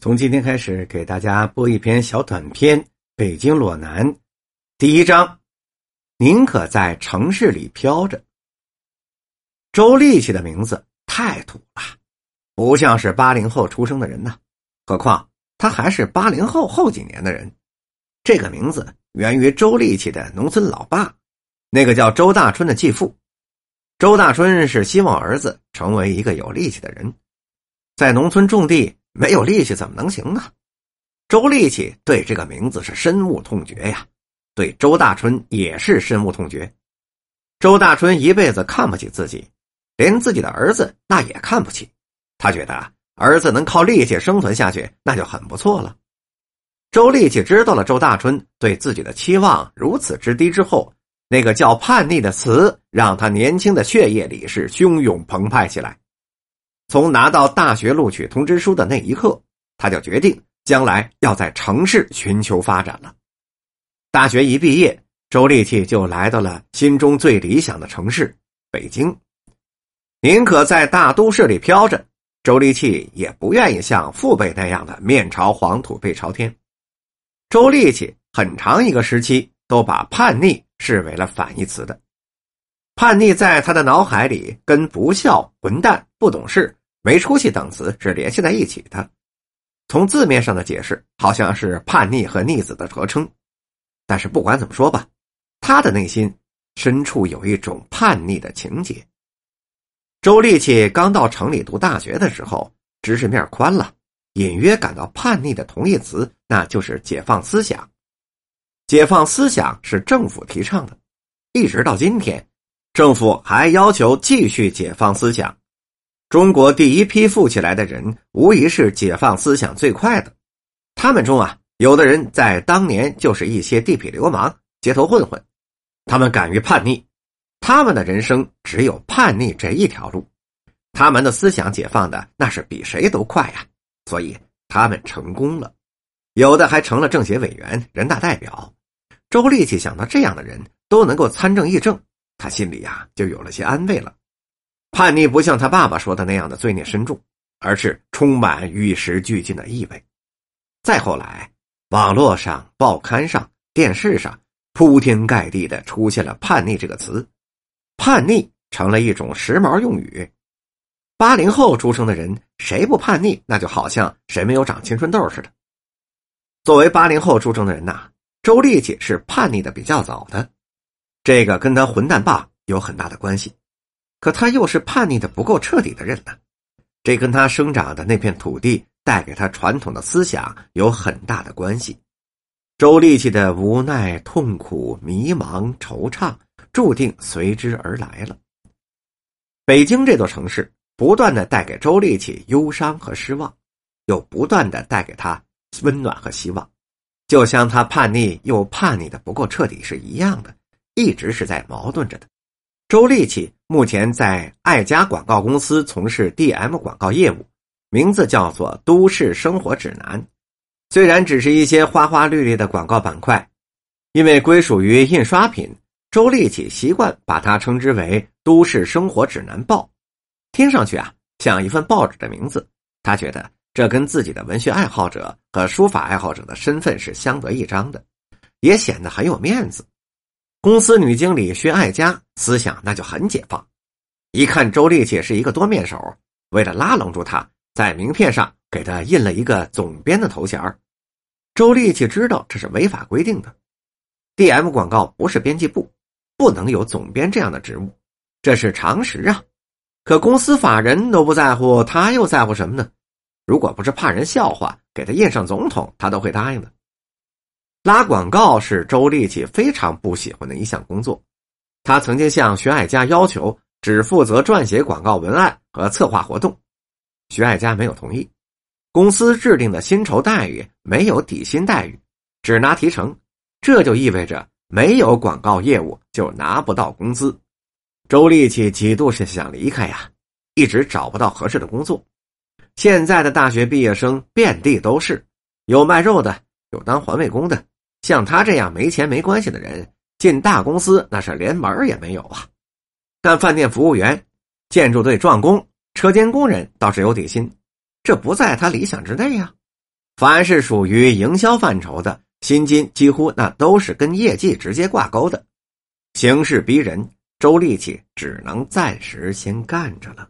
从今天开始，给大家播一篇小短篇《北京裸男》，第一章：宁可在城市里飘着。周立起的名字太土了，不像是八零后出生的人呐。何况他还是八零后后几年的人。这个名字源于周立起的农村老爸，那个叫周大春的继父。周大春是希望儿子成为一个有力气的人，在农村种地。没有力气怎么能行啊？周力气对这个名字是深恶痛绝呀，对周大春也是深恶痛绝。周大春一辈子看不起自己，连自己的儿子那也看不起。他觉得儿子能靠力气生存下去，那就很不错了。周力气知道了周大春对自己的期望如此之低之后，那个叫叛逆的词，让他年轻的血液里是汹涌澎湃起来。从拿到大学录取通知书的那一刻，他就决定将来要在城市寻求发展了。大学一毕业，周立气就来到了心中最理想的城市——北京。宁可在大都市里飘着，周立气也不愿意像父辈那样的面朝黄土背朝天。周立气很长一个时期都把叛逆视为了反义词的，叛逆在他的脑海里跟不孝、混蛋、不懂事。没出息等词是联系在一起的，从字面上的解释，好像是叛逆和逆子的合称。但是不管怎么说吧，他的内心深处有一种叛逆的情节。周立起刚到城里读大学的时候，知识面宽了，隐约感到叛逆的同义词，那就是解放思想。解放思想是政府提倡的，一直到今天，政府还要求继续解放思想。中国第一批富起来的人，无疑是解放思想最快的。他们中啊，有的人在当年就是一些地痞流氓、街头混混，他们敢于叛逆，他们的人生只有叛逆这一条路。他们的思想解放的那是比谁都快呀，所以他们成功了。有的还成了政协委员、人大代表。周立气想到这样的人都能够参政议政，他心里呀就有了些安慰了。叛逆不像他爸爸说的那样的罪孽深重，而是充满与时俱进的意味。再后来，网络上、报刊上、电视上铺天盖地的出现了“叛逆”这个词，叛逆成了一种时髦用语。八零后出生的人，谁不叛逆，那就好像谁没有长青春痘似的。作为八零后出生的人呐，周丽姐是叛逆的比较早的，这个跟她混蛋爸有很大的关系。可他又是叛逆的不够彻底的人呢，这跟他生长的那片土地带给他传统的思想有很大的关系。周立气的无奈、痛苦、迷茫、惆怅，注定随之而来了。北京这座城市不断的带给周立气忧伤和失望，又不断的带给他温暖和希望，就像他叛逆又叛逆的不够彻底是一样的，一直是在矛盾着的。周立气目前在爱家广告公司从事 DM 广告业务，名字叫做《都市生活指南》。虽然只是一些花花绿绿的广告板块，因为归属于印刷品，周立气习惯把它称之为《都市生活指南报》。听上去啊，像一份报纸的名字。他觉得这跟自己的文学爱好者和书法爱好者的身份是相得益彰的，也显得很有面子。公司女经理薛爱佳思想那就很解放，一看周丽姐是一个多面手，为了拉拢住她，在名片上给她印了一个总编的头衔周丽姐知道这是违法规定的，DM 广告不是编辑部，不能有总编这样的职务，这是常识啊。可公司法人都不在乎，他又在乎什么呢？如果不是怕人笑话，给他印上总统，他都会答应的。拉广告是周立气非常不喜欢的一项工作，他曾经向徐爱佳要求只负责撰写广告文案和策划活动，徐爱佳没有同意。公司制定的薪酬待遇没有底薪待遇，只拿提成，这就意味着没有广告业务就拿不到工资。周立气几度是想离开呀，一直找不到合适的工作。现在的大学毕业生遍地都是，有卖肉的。有当环卫工的，像他这样没钱没关系的人，进大公司那是连门也没有啊。干饭店服务员、建筑队壮工、车间工人倒是有底薪，这不在他理想之内呀。凡是属于营销范畴的薪金，几乎那都是跟业绩直接挂钩的。形势逼人，周力气只能暂时先干着了。